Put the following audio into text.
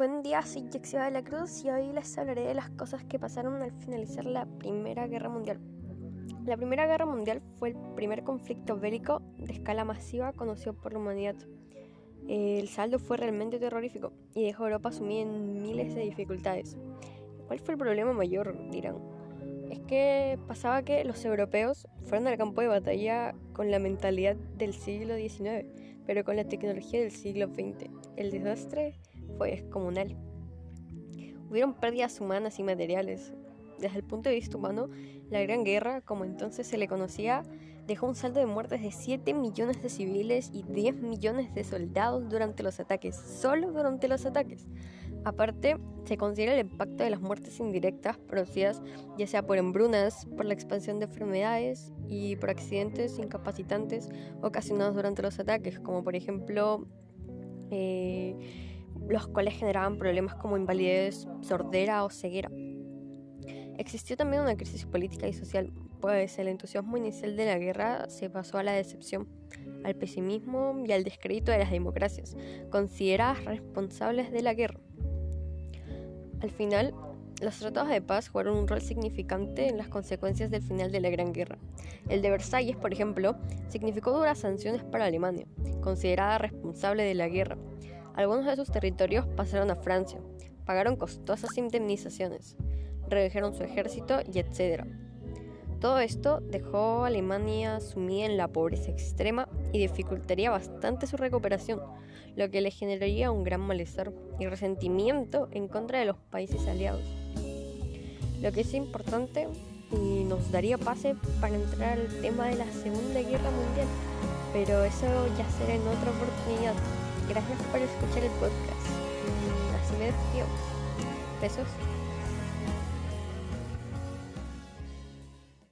Buen día, soy Jaxiva de la Cruz y hoy les hablaré de las cosas que pasaron al finalizar la Primera Guerra Mundial. La Primera Guerra Mundial fue el primer conflicto bélico de escala masiva conocido por la humanidad. El saldo fue realmente terrorífico y dejó a Europa sumida en miles de dificultades. ¿Cuál fue el problema mayor? dirán. Es que pasaba que los europeos fueron al campo de batalla con la mentalidad del siglo XIX, pero con la tecnología del siglo XX. El desastre fue descomunal. Hubieron pérdidas humanas y materiales. Desde el punto de vista humano, la Gran Guerra, como entonces se le conocía, dejó un saldo de muertes de 7 millones de civiles y 10 millones de soldados durante los ataques, solo durante los ataques. Aparte, se considera el impacto de las muertes indirectas producidas ya sea por hembrunas, por la expansión de enfermedades y por accidentes incapacitantes ocasionados durante los ataques, como por ejemplo eh, los cuales generaban problemas como invalidez, sordera o ceguera. Existió también una crisis política y social, pues el entusiasmo inicial de la guerra se pasó a la decepción, al pesimismo y al descrédito de las democracias, consideradas responsables de la guerra. Al final, los tratados de paz jugaron un rol significante en las consecuencias del final de la Gran Guerra. El de Versalles, por ejemplo, significó duras sanciones para Alemania, considerada responsable de la guerra, algunos de sus territorios pasaron a Francia, pagaron costosas indemnizaciones, redujeron su ejército y etc. Todo esto dejó a Alemania sumida en la pobreza extrema y dificultaría bastante su recuperación, lo que le generaría un gran malestar y resentimiento en contra de los países aliados. Lo que es importante y nos daría pase para entrar al tema de la Segunda Guerra Mundial, pero eso ya será en otra oportunidad. Gracias por escuchar el podcast. Así me despido. Besos.